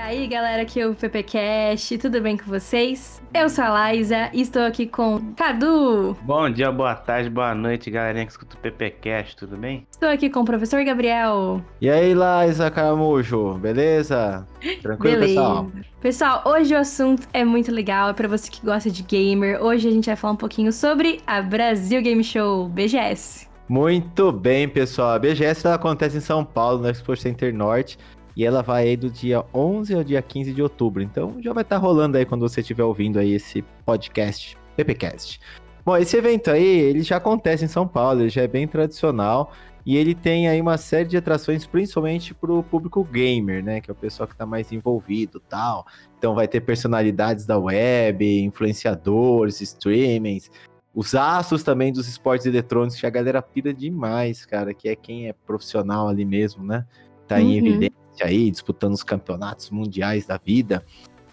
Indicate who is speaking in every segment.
Speaker 1: Aí, galera, aqui é o PPcast, tudo bem com vocês? Eu sou a Laísa e estou aqui com Cadu.
Speaker 2: Bom dia, boa tarde, boa noite, galerinha que escuta o PPcast, tudo bem?
Speaker 1: Estou aqui com o professor Gabriel.
Speaker 3: E aí, Laísa Caramujo, beleza? Tranquilo,
Speaker 1: Beleza.
Speaker 3: pessoal?
Speaker 1: Pessoal, hoje o assunto é muito legal, é pra você que gosta de gamer. Hoje a gente vai falar um pouquinho sobre a Brasil Game Show, BGS.
Speaker 3: Muito bem, pessoal. A BGS ela acontece em São Paulo, no Expo Center Norte. E ela vai aí do dia 11 ao dia 15 de outubro. Então já vai estar rolando aí quando você estiver ouvindo aí esse podcast, PPcast. Bom, esse evento aí, ele já acontece em São Paulo, ele já é bem tradicional. E ele tem aí uma série de atrações, principalmente para o público gamer, né? Que é o pessoal que está mais envolvido tal. Então vai ter personalidades da web, influenciadores, streamings, os astros também dos esportes eletrônicos, que a galera pira demais, cara, que é quem é profissional ali mesmo, né? Tá em
Speaker 1: Uhum.
Speaker 3: Aí, disputando os campeonatos mundiais da vida.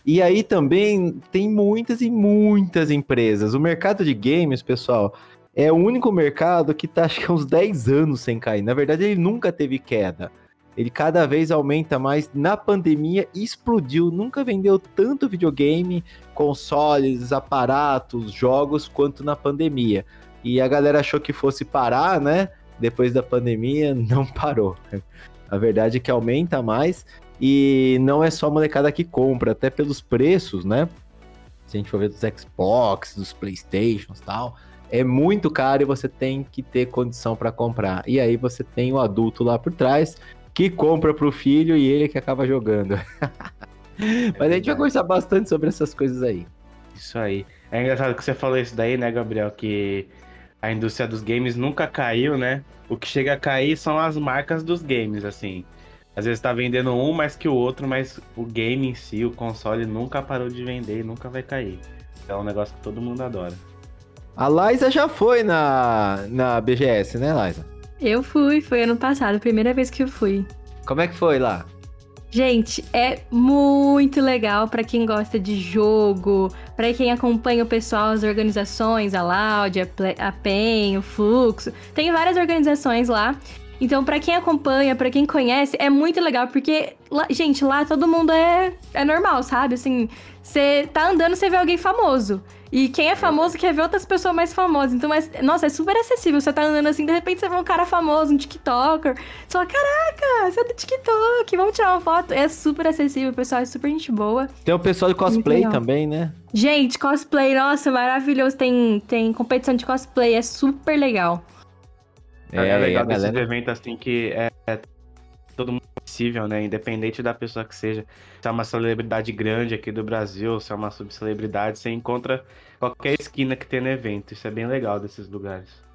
Speaker 3: E aí também tem muitas e muitas empresas. O mercado de games, pessoal, é o único mercado que tá acho que há uns 10 anos sem cair. Na verdade, ele nunca teve queda. Ele cada vez aumenta mais. Na pandemia, explodiu. Nunca vendeu tanto videogame, consoles, aparatos, jogos, quanto na pandemia. E a galera achou que fosse parar, né? Depois da pandemia, não parou. A verdade é que aumenta mais. E não é só a molecada que compra, até pelos preços, né? Se a gente for ver dos Xbox, dos Playstations e tal, é muito caro e você tem que ter condição para comprar. E aí você tem o adulto lá por trás que compra pro filho e ele que acaba jogando. Mas a gente vai conversar bastante sobre essas coisas aí.
Speaker 2: Isso aí. É engraçado que você falou isso daí, né, Gabriel? Que a indústria dos games nunca caiu, né? O que chega a cair são as marcas dos games, assim. Às vezes tá vendendo um mais que o outro, mas o game em si, o console, nunca parou de vender e nunca vai cair. É um negócio que todo mundo adora.
Speaker 3: A Liza já foi na, na BGS, né, Liza?
Speaker 1: Eu fui, foi ano passado, primeira vez que eu fui.
Speaker 3: Como é que foi lá?
Speaker 1: Gente, é muito legal pra quem gosta de jogo, pra quem acompanha o pessoal, as organizações, a Loud, a, PEN, o Fluxo. Tem várias organizações lá. Então, pra quem acompanha, pra quem conhece, é muito legal, porque, lá- gente, lá todo mundo é, é normal, sabe? Assim, você tá andando, você vê alguém famoso. E quem é famoso quer ver outras pessoas mais famosas. Então, é, nossa, é super acessível. Você tá andando assim, de repente você vê um cara famoso, um TikToker. Você fala, caraca, você é do TikTok, vamos tirar uma foto. É super acessível, o pessoal é super gente boa.
Speaker 3: Tem o pessoal de cosplay
Speaker 1: legal.
Speaker 3: também, né?
Speaker 1: Gente, cosplay, nossa, maravilhoso. Tem, tem competição de cosplay, é super legal.
Speaker 2: É, legal
Speaker 3: a
Speaker 2: desses
Speaker 3: galera-
Speaker 2: eventos assim que é, é todo mundo possível, né? Independente da pessoa que seja. Se é uma celebridade grande aqui do Brasil, se é uma subcelebridade, você encontra qualquer esquina que tem no evento. Isso é bem legal desses lugares.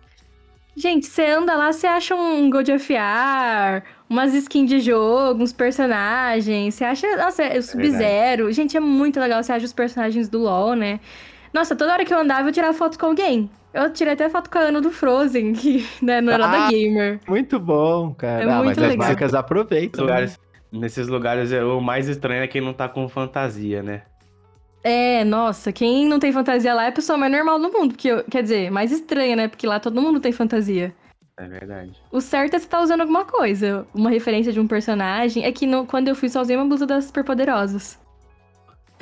Speaker 1: Gente, você anda lá, você acha um God of War, umas skins de jogo, uns personagens. Você acha, nossa, é o Sub-Zero. Gente, é muito legal. Você acha os personagens do LoL, né? Nossa, toda hora que eu andava, eu tirava foto com alguém. Eu tirei até foto com a Ana do Frozen, que né, não era da
Speaker 3: Ah!
Speaker 1: gamer.
Speaker 3: Muito bom, cara.
Speaker 1: É
Speaker 3: ah, mas
Speaker 1: muito
Speaker 3: as
Speaker 1: legal.
Speaker 3: marcas aproveitam. né?
Speaker 2: lugares, nesses lugares é- o mais estranho é quem não tá com fantasia, né?
Speaker 1: É, nossa, quem não tem fantasia lá é a pessoa mais normal do mundo. Porque, quer dizer, mais estranha, né? Porque lá todo mundo tem fantasia.
Speaker 2: É verdade.
Speaker 1: O certo é você tá usando alguma coisa. Uma referência de um personagem. É que no- quando eu fui, só usei uma blusa das Superpoderosas.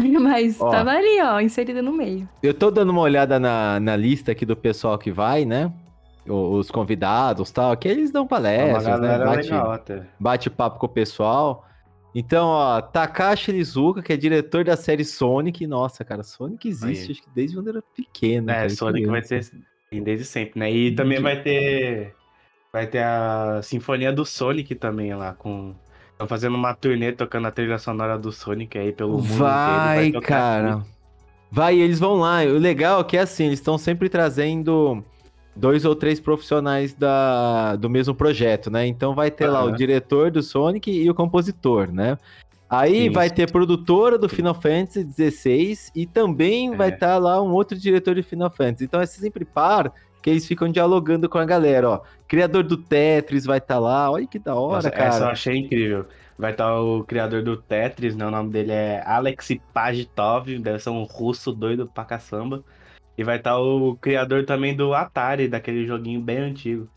Speaker 1: Mas
Speaker 3: Ó.
Speaker 1: tava ali, ó, inserida no meio.
Speaker 3: Eu tô dando uma olhada na, na lista aqui do pessoal que vai, né? Os convidados e tal, que eles dão
Speaker 2: É
Speaker 3: palestras, né? Bate,
Speaker 2: legal até.
Speaker 3: bate papo com o pessoal. Então, ó, Takashi Izuka, que é diretor da série Sonic. Nossa, cara, Sonic existe, acho que desde quando era pequeno.
Speaker 2: É,
Speaker 3: cara,
Speaker 2: Sonic vai ter desde sempre, né? E também vai ter vai ter a Sinfonia do Sonic também lá com estão fazendo uma turnê tocando a trilha sonora do Sonic aí pelo mundo
Speaker 3: Vai,
Speaker 2: inteiro. tocar
Speaker 3: cara.
Speaker 2: aqui.
Speaker 3: Vai, eles vão lá. O legal é que, assim, eles estão sempre trazendo dois ou três profissionais da, do mesmo projeto, né? Então vai ter lá o diretor do Sonic e o compositor, né? Aí
Speaker 2: Isso.
Speaker 3: vai ter produtora do Final Fantasy XVI e também
Speaker 2: É.
Speaker 3: vai estar lá um outro diretor de Final Fantasy. Então é sempre par que eles ficam dialogando com a galera, ó. Criador do Tetris vai estar tá lá, olha que da hora,
Speaker 2: Nossa,
Speaker 3: cara.
Speaker 2: Essa eu achei incrível. Vai estar tá o criador do Tetris, né? O nome dele é Alex Pagitov, deve ser um russo doido pra caçamba. E vai estar tá o criador também do Atari, daquele joguinho bem antigo.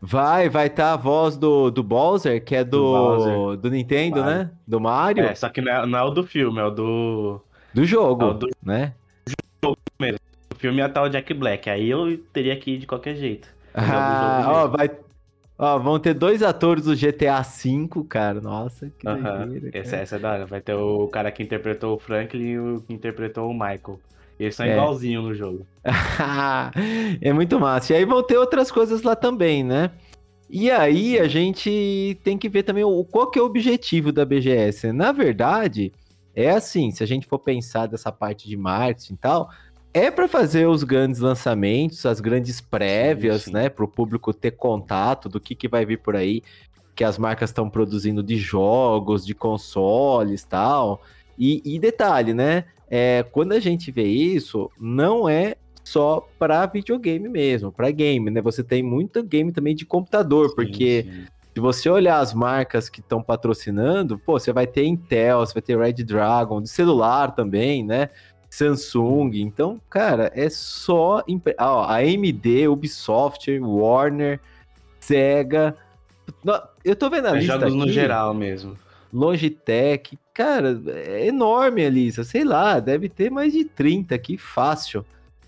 Speaker 3: Vai, vai estar tá a voz do, do Bowser, que é do, do, do Nintendo, Mario. né? Do Mario.
Speaker 2: É, só que não é, não é, o do filme, é o do.
Speaker 3: Do jogo, é do... né?
Speaker 2: Do jogo mesmo. Filme é tal o Jack Black, aí eu teria que ir de qualquer jeito.
Speaker 3: Ah, ó, vai. Ó, vão ter dois atores do GTA V, cara. Nossa, que
Speaker 2: uh -huh. essa, essa é da hora. Vai ter o cara que interpretou o Franklin e o que interpretou o Michael. Eles são é. igualzinhos no jogo.
Speaker 3: é muito massa. E aí vão ter outras coisas lá também, né? E aí a gente tem que ver também o, qual que é o objetivo da BGS. Na verdade, é assim, se a gente for pensar dessa parte de marketing e tal, é para fazer os grandes lançamentos, as grandes prévias, sim, sim. né, para o público ter contato do que, que vai vir por aí, que as marcas estão produzindo de jogos, de consoles, tal. E, e detalhe, né? é, quando a gente vê isso, não é só para videogame mesmo, para game, né? Você tem muito game também de computador, sim, porque se você olhar as marcas que estão patrocinando, pô, você vai ter Intel, você vai ter Red Dragon, de celular também, né? Samsung, então, cara, é só ah, a AMD, Ubisoft, Warner, Sega. Eu tô vendo a é lista
Speaker 2: jogos
Speaker 3: aqui,
Speaker 2: no geral mesmo.
Speaker 3: Logitech, cara, é enorme, Alisa. Sei lá, deve ter mais de 30 aqui, fácil.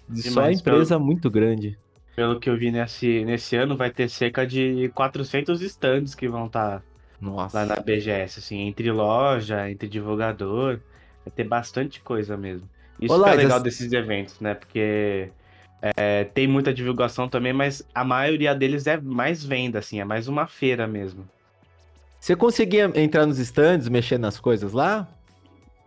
Speaker 3: De só empresa pelo, muito grande.
Speaker 2: Pelo que eu vi nesse, nesse ano, vai ter cerca de 400 stands que vão estar tá lá na BGS, assim, entre loja, entre divulgador. Vai ter bastante coisa mesmo. Isso Olá, é legal as... desses eventos, né? Porque é, tem muita divulgação também, mas a maioria deles é mais venda, assim, é mais uma feira mesmo.
Speaker 3: Você conseguia entrar nos stands, mexer nas coisas lá?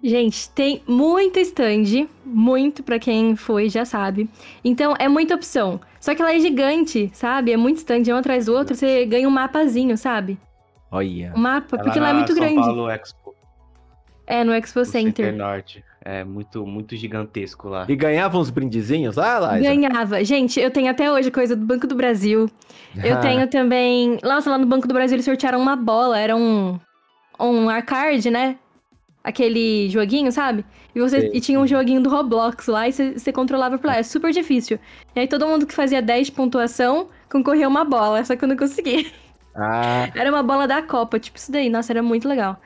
Speaker 1: Gente, tem muito stand, muito para quem foi já sabe. Então é muita opção. Só que ela é gigante, sabe? É muito stand, um atrás do outro, você ganha um mapazinho, sabe?
Speaker 3: Olha.
Speaker 1: Um mapa, porque lá é muito
Speaker 2: São
Speaker 1: grande.
Speaker 2: Paulo Expo.
Speaker 1: É, no Expo Center.
Speaker 2: Center Norte. É muito, muito gigantesco lá.
Speaker 3: E ganhava uns brindezinhos lá, lá?
Speaker 1: Ganhava. Gente, eu tenho até hoje coisa do Banco do Brasil. Eu tenho também. Nossa, lá no Banco do Brasil eles sortearam uma bola. Era um. Um arcade, né? Aquele joguinho, sabe? E, você, e tinha um joguinho do Roblox lá e você, você controlava por lá. É super difícil. E aí todo mundo que fazia 10 de pontuação concorria uma bola, só que eu não consegui.
Speaker 3: Ah.
Speaker 1: Era uma bola da Copa, tipo isso daí. Nossa, era muito legal.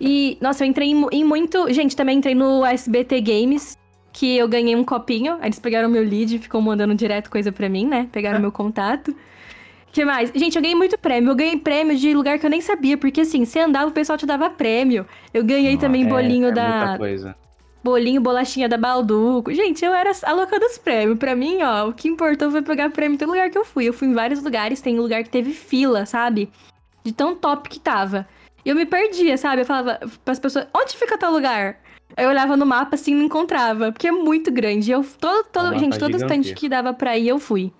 Speaker 1: E, nossa, eu entrei em, em muito. Gente, também entrei no SBT Games, que eu ganhei um copinho. Aí eles pegaram meu lead e ficou mandando direto coisa pra mim, né? Pegaram meu contato. que mais? Gente, eu ganhei muito prêmio. Eu ganhei prêmio de lugar que eu nem sabia, porque assim, você andava, o pessoal te dava prêmio. Eu ganhei também é, bolinho
Speaker 2: é
Speaker 1: da. Bolinho, bolachinha da Balduco. Gente, eu era a louca dos prêmios. Pra mim, ó, o que importou foi pegar prêmio em todo lugar que eu fui. Eu fui em vários lugares, tem lugar que teve fila, sabe? De tão top que tava. E eu me perdia, sabe? Eu falava pras pessoas, onde fica tal lugar? Aí eu olhava no mapa assim não encontrava, porque é muito grande. Eu, todo, todo, gente, todo stand que dava pra ir, eu fui.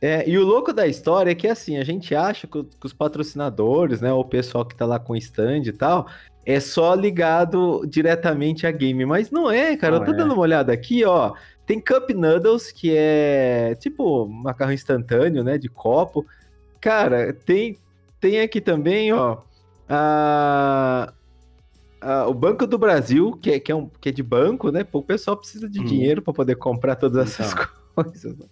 Speaker 3: É, e o louco da história é que assim, a gente acha que, que os patrocinadores, né, ou o pessoal que tá lá com stand e tal, é só ligado diretamente a game, mas não é, cara. Não eu tô é. dando uma olhada aqui, ó. Tem Cup Noodles, que é tipo macarrão instantâneo, né, de copo. Cara, tem tem aqui também, ó, o Banco do Brasil, que é, que, é um, que é de banco, né? Pô, o pessoal precisa de hum. dinheiro para poder comprar todas essas então. coisas. Né?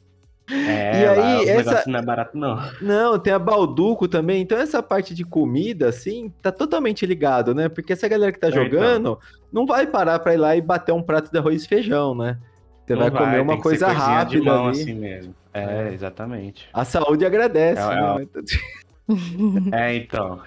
Speaker 2: É, e aí, essa... não é barato, não.
Speaker 3: Não, tem a Balduco também. Então, essa parte de comida, assim, tá totalmente ligado, né? Porque essa galera que tá é, jogando então. não vai parar pra ir lá e bater um prato de arroz e feijão, né? Você vai, vai, comer uma coisa rápida.
Speaker 2: Mão, ali. assim mesmo. É, é, exatamente.
Speaker 3: A saúde agradece. É,
Speaker 2: né? É, então.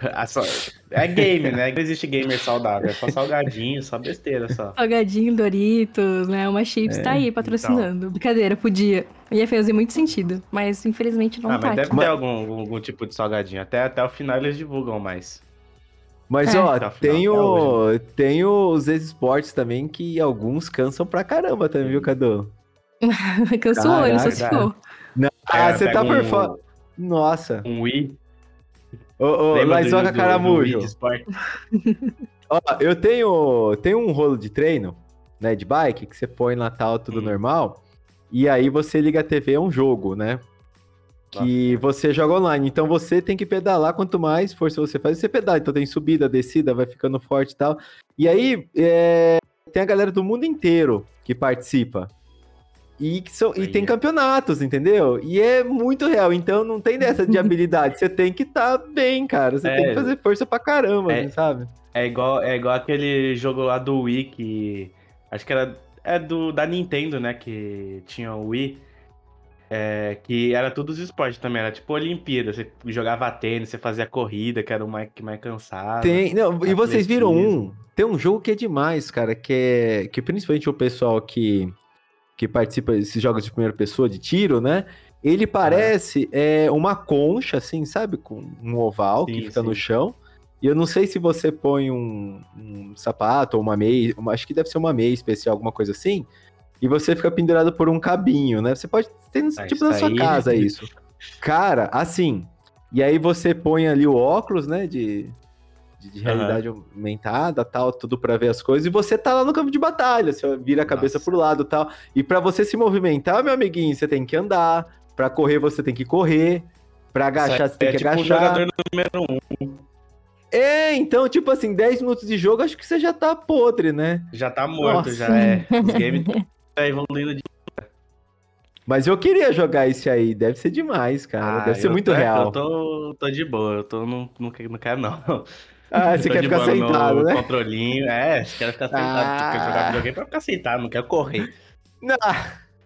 Speaker 2: É game, né? Não existe gamer saudável. É só salgadinho, só besteira só.
Speaker 1: Salgadinho, Doritos, né? Uma chips é, tá aí patrocinando. Então. Brincadeira, podia. Ia fazer muito sentido. Mas infelizmente não
Speaker 2: ah,
Speaker 1: tá.
Speaker 2: Mas deve aqui. ter algum, algum tipo de salgadinho. Até, até o final eles divulgam mais.
Speaker 3: Mas, é. ó, tem, o, tem os esportes também que alguns cansam pra caramba também, viu, Cadu?
Speaker 1: Cansa o olho, só se for.
Speaker 3: Não, ah, você tá um, por fora. Nossa.
Speaker 2: Um Wii
Speaker 3: Ô, ô, Laizoca Caramujo. Ó, eu tenho, tenho um rolo de treino, né, de bike, que você põe lá tal, tudo hum. normal, e aí você liga a TV, é um jogo, né? que você joga online. Então você tem que pedalar, quanto mais força você faz, você pedala. Então tem subida, descida, vai ficando forte e tal. E aí é, tem a galera do mundo inteiro que participa. E, que são, e tem campeonatos, entendeu? E é muito real. Então não tem dessa de habilidade. Você tem que estar tá bem, cara. Você é, tem que fazer força pra caramba, é, assim, sabe?
Speaker 2: É igual, é igual aquele jogo lá do Wii que. Acho que era. É do, da Nintendo, né? Que tinha o Wii. É, que era tudo os esportes também, era tipo Olimpíada. Você jogava tênis, você fazia corrida, que era o mais, que mais cansado.
Speaker 3: Tem, não, e vocês viram um? Tem um jogo que é demais, cara, que é. Que principalmente o pessoal que, que participa desses jogos de primeira pessoa, de tiro, né? Ele parece é. uma concha, assim, sabe? Com um oval sim, que fica sim. no chão. E eu não sei se você põe um, um sapato ou uma meia, uma, acho que deve ser uma meia especial, alguma coisa assim e você fica pendurado por um cabinho, né? Você pode ter ah, tipo na sua aí... casa isso. Cara, assim. E aí você põe ali o óculos, né? De, de, de realidade uhum. aumentada, tal, tudo para ver as coisas. E você tá lá no campo de batalha. Você vira a cabeça Nossa. pro lado, tal. E para você se movimentar, meu amiguinho, você tem que andar. Para correr, você tem que correr. Pra agachar, você tem é que tipo agachar. jogador número um. É, então, tipo assim, 10 minutos de jogo, acho que você já tá podre, né?
Speaker 2: Já tá morto, Nossa. já é. Os games tá evoluindo de.
Speaker 3: Mas eu queria jogar esse aí, deve ser demais, cara. Ah, deve ser muito tô, real.
Speaker 2: Eu tô, tô de boa, eu tô, não, não, não quero não.
Speaker 3: Ah, você quer ficar sentado, né?
Speaker 2: controlinho, é, quero ficar sentado, ah. quero jogar videogame pra ficar sentado, não quero correr.
Speaker 3: Não.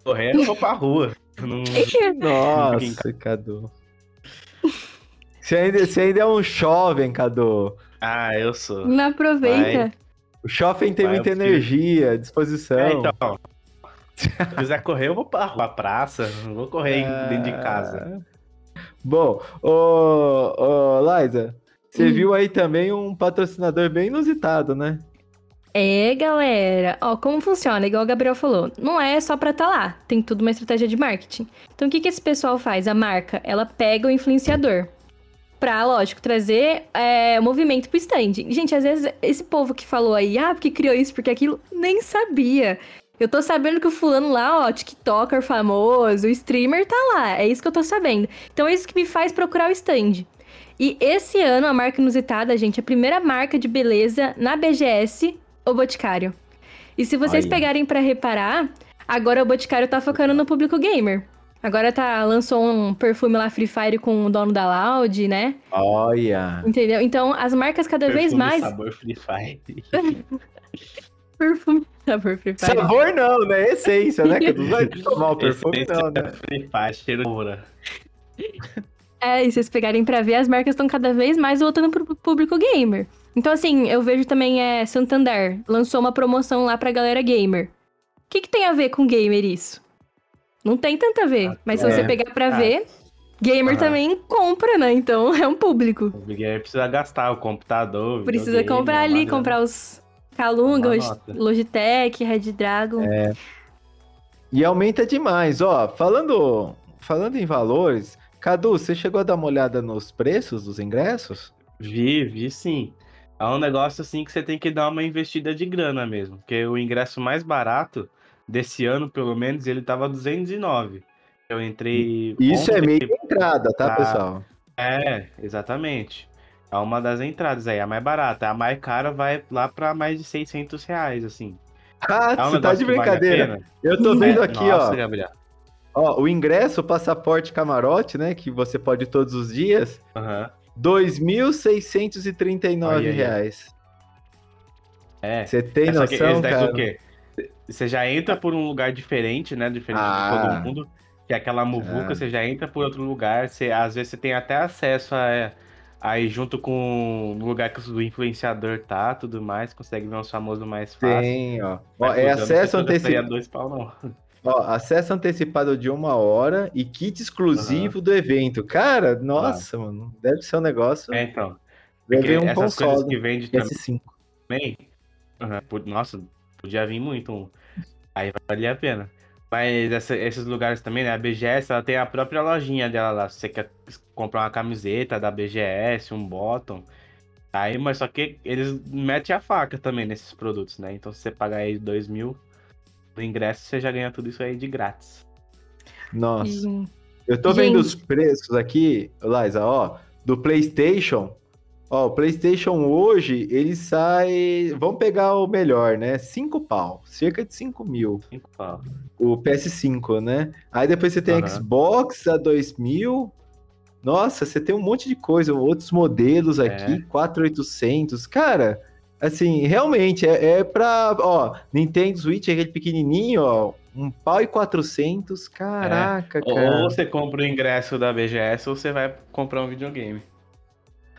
Speaker 2: Correr eu vou pra rua.
Speaker 3: Não... Nossa, Cadu. Você ainda, você ainda é um jovem, Cadu.
Speaker 2: Ah, eu sou.
Speaker 1: Não aproveita. Vai.
Speaker 3: O jovem tem Vai, muita energia, disposição. É, então,
Speaker 2: se quiser correr, eu vou pra, pra praça. Não vou correr ah... dentro de casa.
Speaker 3: Bom, ô, ô Liza, você hum. viu aí também um patrocinador bem inusitado, né?
Speaker 1: É, galera. Ó, como funciona? Igual o Gabriel falou, não é só pra estar tá lá. Tem tudo uma estratégia de marketing. Então, o que, que esse pessoal faz? A marca, ela pega o influenciador. Pra, lógico, trazer é, movimento pro stand. Gente, às vezes, esse povo que falou aí, ah, porque criou isso, porque aquilo, nem sabia. Eu tô sabendo que o fulano lá, ó, TikToker famoso, streamer tá lá. É isso que eu tô sabendo. Então é isso que me faz procurar o stand. E esse ano, a marca inusitada, gente, a primeira marca de beleza na BGS, o Boticário. E se vocês Aí. pegarem para reparar, agora o Boticário tá focando no público gamer. Agora tá, lançou um perfume lá Free Fire com o dono da Loud, né?
Speaker 3: Olha!
Speaker 1: Entendeu? Então, as marcas cada perfume vez mais.
Speaker 2: Sabor Free Fire.
Speaker 1: perfume sabor Free Fire.
Speaker 3: Sabor não, né? Essência, né? Que não vai tomar o perfume, não, né?
Speaker 2: Free Fire, cheiro
Speaker 1: É, e vocês pegarem pra ver, as marcas estão cada vez mais voltando pro público gamer. Então, assim, eu vejo também é Santander lançou uma promoção lá pra galera gamer. O que, que tem a ver com gamer isso? Não tem tanto a ver. Mas se é. você pegar pra ah. ver, gamer uhum. também compra, né? Então é um público.
Speaker 2: O gamer precisa gastar o computador.
Speaker 1: Precisa comprar ali, comprar os Calunga, Logitech, Red Dragon. É.
Speaker 3: E aumenta demais, ó. Falando, falando em valores, Cadu, você chegou a dar uma olhada nos preços dos ingressos?
Speaker 2: Vi, vi sim. É um negócio assim que você tem que dar uma investida de grana mesmo, porque o ingresso mais barato desse ano, pelo menos, ele tava 209. Eu entrei.
Speaker 3: Isso é meio entrada, tá, pra... pessoal?
Speaker 2: É, exatamente. É uma das entradas aí, a mais barata. A mais cara vai lá para mais de 600 reais, assim.
Speaker 3: Ah, é um você tá de brincadeira. Vale eu tô vendo é, aqui, nossa, ó. Gabriel. Ó, o ingresso, o passaporte camarote, né? Que você pode ir todos os dias.
Speaker 2: Uhum.
Speaker 3: 2.639 reais.
Speaker 2: É.
Speaker 3: Você tem é, noção, cara? O quê?
Speaker 2: Você já entra por um lugar diferente, né? Diferente ah. de todo ah. mundo. Que é aquela muvuca, ah. você já entra por outro lugar. Você, às vezes você tem até acesso a Aí junto com o lugar que o influenciador tá, tudo mais, consegue ver uns famosos mais fácil.
Speaker 3: Tem, ó. ó é acesso antecipado. Dois. Ó, acesso antecipado de uma hora e kit exclusivo uhum. do evento. Cara, nossa, mano, deve ser um negócio.
Speaker 2: É, então.
Speaker 3: Deve um
Speaker 2: essas
Speaker 3: console coisas
Speaker 2: que vende
Speaker 3: S5.
Speaker 2: também. Uhum. Nossa, podia vir muito um. Aí valia a pena. Mas essa, esses lugares também, né? A BGS, ela tem a própria lojinha dela lá. Se você quer comprar uma camiseta da BGS, um bottom. Aí, mas só que eles metem a faca também nesses produtos, né? Então, se você pagar aí 2 mil no ingresso, você já ganha tudo isso aí de grátis.
Speaker 3: Nossa. Eu Eu tô vendo
Speaker 1: Gente.
Speaker 3: os preços aqui, Liza, ó, do PlayStation. Ó, o PlayStation hoje, ele sai. Vamos pegar o melhor, né? 5 pau, cerca de 5 mil.
Speaker 2: Cinco pau.
Speaker 3: O PS5, né? Aí depois você tem
Speaker 2: Aham.
Speaker 3: Xbox a 2 mil. Nossa, você tem um monte de coisa, outros modelos aqui,
Speaker 2: É.
Speaker 3: 4800. Cara, assim, realmente é, é pra. Ó, Nintendo Switch, aquele pequenininho, ó, um pau e 400. Caraca,
Speaker 2: Ou
Speaker 3: cara.
Speaker 2: você compra o ingresso da BGS ou você vai comprar um videogame.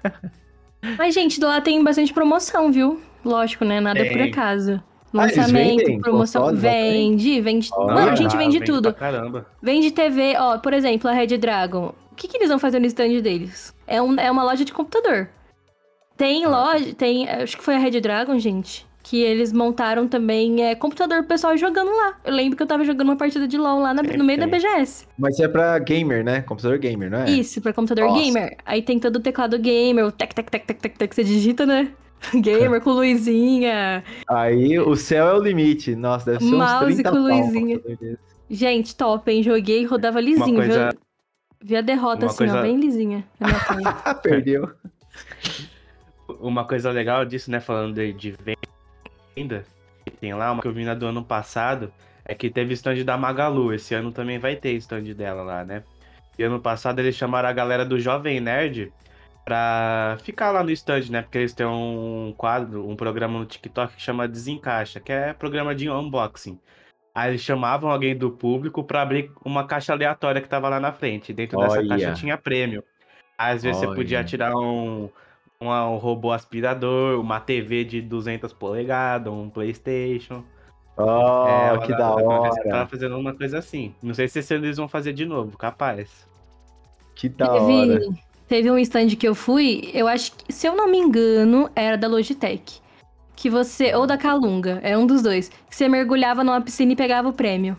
Speaker 1: Mas, gente, lá tem bastante promoção, viu? Lógico, né? Nada por
Speaker 2: Tem.
Speaker 1: acaso.
Speaker 3: Ah,
Speaker 1: Lançamento,
Speaker 3: vendem
Speaker 1: promoção. Vende, vende. Mano, a gente
Speaker 2: Ah,
Speaker 1: vende
Speaker 2: Pra
Speaker 1: tudo.
Speaker 2: caramba.
Speaker 1: Vende TV, ó, por exemplo, a Red Dragon. O que, que eles vão fazer no stand deles? É, um, é uma loja de computador. Tem loja, tem. Acho que foi a Red Dragon, gente. Que eles montaram também é, computador pro pessoal jogando lá. Eu lembro que eu tava jogando uma partida de LOL lá na- no meio da. BGS.
Speaker 3: Mas é pra gamer, né? Computador gamer, não é?
Speaker 1: Isso, pra computador
Speaker 3: Nossa.
Speaker 1: gamer. Aí tem todo o teclado gamer, o tec, tec, tec, tec, tec, tec, você digita, né? Gamer com luzinha.
Speaker 3: Aí o céu é o limite. Nossa, deve ser uns
Speaker 1: Mouse
Speaker 3: 30
Speaker 1: com luzinha. Gente, top, hein? Joguei e rodava lisinho,
Speaker 2: coisa-
Speaker 1: viu? Vi a derrota
Speaker 2: uma
Speaker 1: assim, ó,
Speaker 2: coisa-
Speaker 1: bem lisinha.
Speaker 3: Ah, perdeu.
Speaker 2: Uma coisa legal disso, né, falando de, de venda, que tem lá, uma que eu vi na do ano passado, é que teve stand da Magalu. Esse ano também vai ter stand dela lá, né? E ano passado eles chamaram a galera do Jovem Nerd pra ficar lá no stand, né? Porque eles têm um quadro, um programa no TikTok que chama Desencaixa, que é programa de unboxing. Aí eles chamavam alguém do público pra abrir uma caixa aleatória que tava lá na frente. Dentro dessa
Speaker 3: Olha.
Speaker 2: caixa tinha prêmio. Às vezes você podia
Speaker 3: Olha.
Speaker 2: tirar um, um, um robô aspirador, uma TV de 200 polegadas, um PlayStation.
Speaker 3: Oh,
Speaker 2: É,
Speaker 3: que
Speaker 2: uma-
Speaker 3: da
Speaker 2: uma
Speaker 3: hora.
Speaker 2: Tava fazendo uma coisa assim. Não sei se esse ano eles vão fazer de novo, capaz.
Speaker 3: Que da hora.
Speaker 1: Teve, teve um stand que eu fui, eu acho que, se eu não me engano, era da Logitech. Que você, ou da Calunga, é um dos dois. Que você mergulhava numa piscina e pegava o prêmio.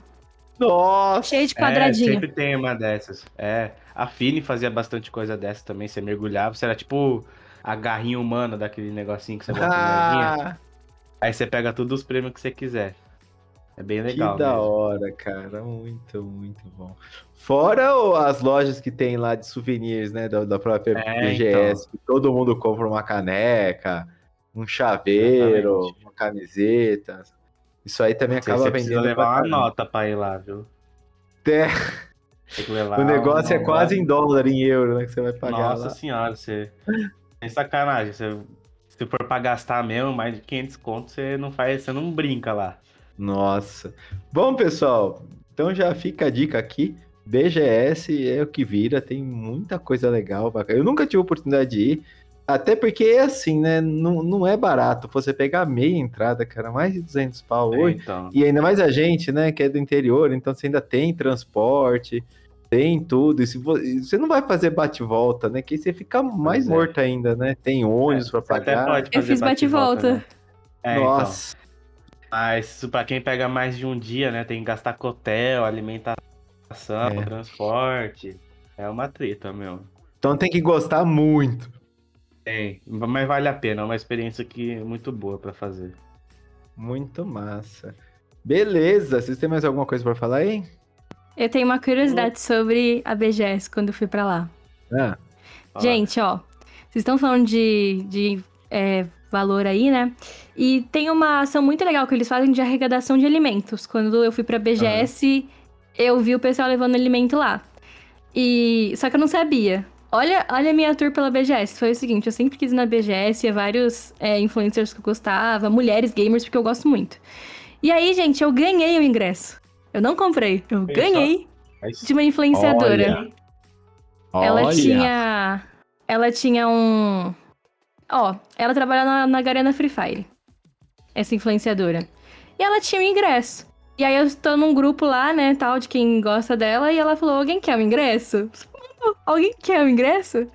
Speaker 3: Nossa.
Speaker 1: Cheio de
Speaker 2: É,
Speaker 1: quadradinho.
Speaker 2: sempre tem uma dessas. É, a Fini fazia bastante coisa dessa também. Você mergulhava, você era tipo a garrinha humana daquele negocinho que você bota na.
Speaker 3: Ah,
Speaker 2: Aí você pega todos os prêmios que você quiser. É bem
Speaker 3: que
Speaker 2: legal.
Speaker 3: da
Speaker 2: mesmo.
Speaker 3: hora, cara. Muito, muito bom. Fora as lojas que tem lá de souvenirs, né? Da, da própria
Speaker 2: É,
Speaker 3: BGS. que Todo mundo compra uma caneca, um chaveiro,
Speaker 2: Exatamente.
Speaker 3: uma camiseta. Isso aí também
Speaker 2: Você,
Speaker 3: acaba
Speaker 2: você
Speaker 3: vendendo.
Speaker 2: levar
Speaker 3: pra
Speaker 2: uma nota pra ir lá, viu?
Speaker 3: É,
Speaker 2: que levar
Speaker 3: o negócio é
Speaker 2: uma-
Speaker 3: quase em dólar, em euro, né? Que você vai pagar
Speaker 2: Nossa
Speaker 3: lá.
Speaker 2: senhora, você. Sem sacanagem. Você... Se for pra gastar mesmo, mais de 500 conto, você não faz, você não brinca lá.
Speaker 3: Nossa. Bom, pessoal, então já fica a dica aqui. BGS é o que vira, tem muita coisa legal. Eu nunca tive oportunidade de ir, até porque é assim, né? Não, não é barato você pegar meia entrada, cara, mais de 200 pau hoje.
Speaker 2: Então,
Speaker 3: E ainda mais a gente, né, que é do interior, então você ainda tem transporte, tem tudo. E se vo- você não vai fazer bate-volta, né? Que aí você fica mais
Speaker 2: é.
Speaker 3: morto ainda, né? Tem ônibus pra
Speaker 2: você até
Speaker 3: pagar.
Speaker 1: Eu fiz bate-volta.
Speaker 2: né? É, então.
Speaker 3: Nossa.
Speaker 2: Mas isso pra quem pega mais de um dia, né? Tem que gastar com hotel, alimentação,
Speaker 3: É.
Speaker 2: transporte. É uma treta, meu.
Speaker 3: Então tem que gostar muito.
Speaker 2: Tem. Mas vale a pena, é uma experiência que é muito boa pra fazer.
Speaker 3: Muito massa. Beleza, vocês têm mais alguma coisa pra falar aí?
Speaker 1: Eu tenho uma curiosidade sobre a BGS quando eu fui pra lá.
Speaker 3: Ah,
Speaker 2: Fala.
Speaker 1: Gente, ó, vocês estão falando de, de é, valor aí, né? E tem uma ação muito legal que eles fazem de arrecadação de alimentos. Quando eu fui pra BGS, eu vi o pessoal levando alimento lá. E só que eu não sabia. Olha, olha a minha tour pela BGS. Foi o seguinte, eu sempre quis ir na BGS, ia vários é, influencers que eu gostava, mulheres gamers, porque eu gosto muito. E aí, gente, eu ganhei o ingresso. Eu não comprei, eu
Speaker 2: Olha só.
Speaker 1: ganhei de uma influenciadora. Ela
Speaker 3: olha.
Speaker 1: tinha. Ela tinha um. Ó, ela trabalha na, na Garena Free Fire. Essa influenciadora. E ela tinha um ingresso. E aí eu estou num grupo lá, né, tal, de quem gosta dela, e ela falou: alguém quer o ingresso? Alguém quer o ingresso?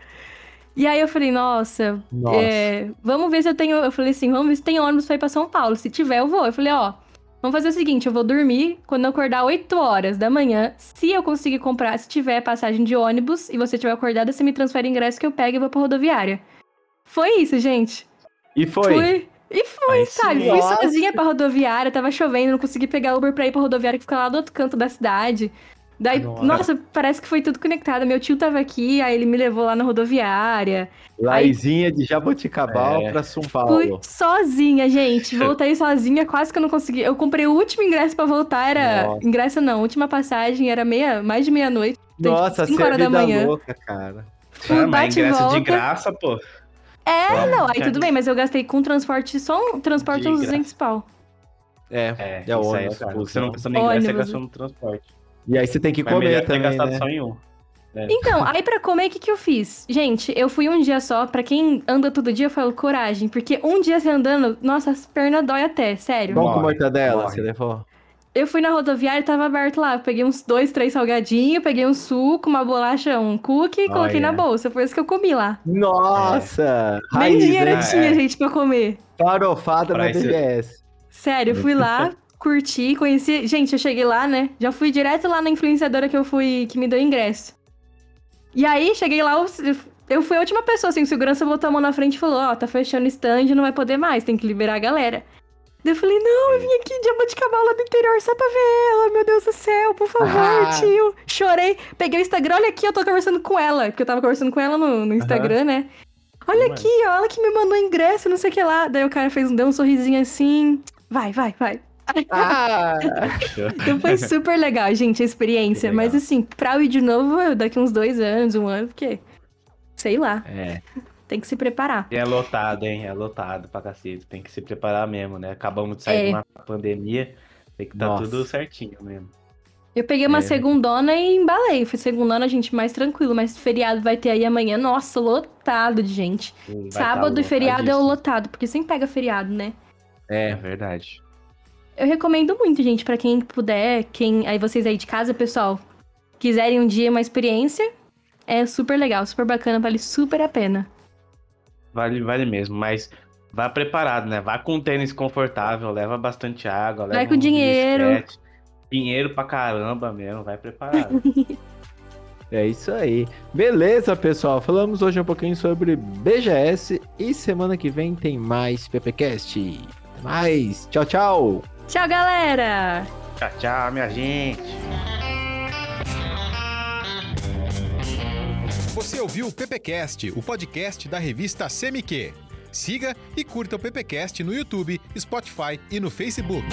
Speaker 1: E aí eu falei, nossa,
Speaker 3: Nossa.
Speaker 1: é, vamos ver se eu tenho. Eu falei assim, vamos ver se tem ônibus pra ir pra São Paulo. Se tiver, eu vou. Eu falei, ó, vamos fazer o seguinte: eu vou dormir quando eu acordar 8 horas da manhã. Se eu conseguir comprar, se tiver passagem de ônibus e você tiver acordada, você me transfere o ingresso que eu pego e vou pra rodoviária. Foi isso, gente.
Speaker 3: E foi.
Speaker 1: Fui. E fui,
Speaker 2: sim.
Speaker 1: sabe? Fui
Speaker 3: Nossa.
Speaker 1: sozinha pra rodoviária, tava chovendo, não consegui pegar Uber pra ir pra rodoviária que fica lá do outro canto da cidade. Daí,
Speaker 2: Nossa.
Speaker 1: nossa. parece que foi tudo conectado. Meu tio tava aqui, aí ele me levou lá na rodoviária.
Speaker 3: Laizinha de Jaboticabal
Speaker 2: É.
Speaker 3: pra São
Speaker 1: Fui
Speaker 3: Paulo.
Speaker 1: sozinha, gente. Voltei sozinha, quase que eu não consegui. Eu comprei o último ingresso pra voltar, era.
Speaker 3: Nossa.
Speaker 1: Ingresso não, última passagem era meia, mais de meia-noite.
Speaker 3: Nossa,
Speaker 1: cinco
Speaker 3: você é
Speaker 1: horas da manhã.
Speaker 3: louca, cara.
Speaker 1: Fui
Speaker 2: Ah, mas ingresso de
Speaker 1: volta.
Speaker 2: graça, pô.
Speaker 1: É, não, aí tudo bem, mas eu gastei com transporte, só um transporte
Speaker 2: De
Speaker 1: uns
Speaker 2: graça.
Speaker 1: 200 pau.
Speaker 3: É.
Speaker 2: É,
Speaker 3: É
Speaker 2: aí
Speaker 3: ônibus,
Speaker 2: Você não pensou no ingresso, você gastou no transporte.
Speaker 3: E aí você tem que
Speaker 2: Mas
Speaker 3: comer também,
Speaker 2: gastado
Speaker 3: né?
Speaker 2: só em um. É.
Speaker 1: Então, aí pra comer, o que, que eu fiz? Gente, eu fui um dia só. Pra quem anda todo dia, eu falo coragem. Porque um dia você andando, nossa, as pernas dói até, sério.
Speaker 3: Pão com mortadela, você levou?
Speaker 1: Eu fui na rodoviária e tava aberto lá. Peguei uns dois, três salgadinhos, peguei um suco, uma bolacha, um cookie e coloquei na bolsa. Foi isso que eu comi lá.
Speaker 3: Nossa!
Speaker 1: Nem
Speaker 3: Raiz,
Speaker 1: dinheiro
Speaker 3: hein?
Speaker 1: tinha,
Speaker 2: É.
Speaker 1: gente, pra comer.
Speaker 3: Farofada na BBS.
Speaker 1: Sério, eu fui lá, curti, conheci. Gente, eu cheguei lá, né? Já fui direto lá na influenciadora que eu fui, que me deu ingresso. E aí, cheguei lá, eu- fui a última pessoa, assim, o segurança botou a mão na frente e falou: Ó, tá fechando stand, não vai poder mais, tem que liberar a galera. Daí eu falei: Não, eu vim aqui de Jaboticabal lá do interior só pra ver ela, meu Deus do céu, por favor,
Speaker 3: Ah.
Speaker 1: tio. Chorei, peguei o Instagram, olha aqui, eu tô conversando com ela, porque eu tava conversando com ela no, no Instagram, né? Olha aqui, ó, ela que me mandou ingresso, não sei o que lá. Daí o cara fez, deu um sorrisinho assim. Vai, vai, vai.
Speaker 3: Ah!
Speaker 1: Então foi super legal, gente, a experiência. Mas assim, pra eu ir de novo, eu- daqui uns dois anos, um ano, porque. Sei lá,
Speaker 2: É.
Speaker 1: tem que se preparar.
Speaker 2: E é lotado, hein? É lotado pra cacete. Tem que se preparar mesmo, né? Acabamos de sair
Speaker 1: É.
Speaker 2: de uma pandemia. Tem que estar
Speaker 3: Nossa.
Speaker 2: tudo certinho mesmo.
Speaker 1: Eu peguei uma
Speaker 2: É.
Speaker 1: segundona e embalei. Foi segundona, gente, mais tranquilo. Mas feriado vai ter aí amanhã. Nossa, lotado de gente.
Speaker 2: Vai
Speaker 1: Sábado
Speaker 2: tá
Speaker 1: e feriado é o lotado, porque sempre pega feriado, né?
Speaker 2: É
Speaker 3: É.
Speaker 2: verdade.
Speaker 1: Eu recomendo muito, gente, pra quem puder, quem aí vocês aí de casa, pessoal, quiserem um dia uma experiência, é super legal, super bacana, vale super a pena.
Speaker 2: Vale, vale mesmo, mas vá preparado, né? Vá com um tênis confortável, leva bastante água,
Speaker 1: Vai
Speaker 2: leva
Speaker 1: com
Speaker 2: um
Speaker 1: dinheiro.
Speaker 2: bisquete. Dinheiro pra caramba mesmo, vai preparado.
Speaker 3: É isso aí. Beleza, pessoal. Falamos hoje um pouquinho sobre BGS e semana que vem tem mais PPcast. Até mais. Tchau, tchau.
Speaker 1: Tchau, galera!
Speaker 2: tchau, tchau, minha gente.
Speaker 4: Você ouviu o PPcast, o podcast da revista CMQ. Siga e curta o PPcast no YouTube, Spotify e no Facebook.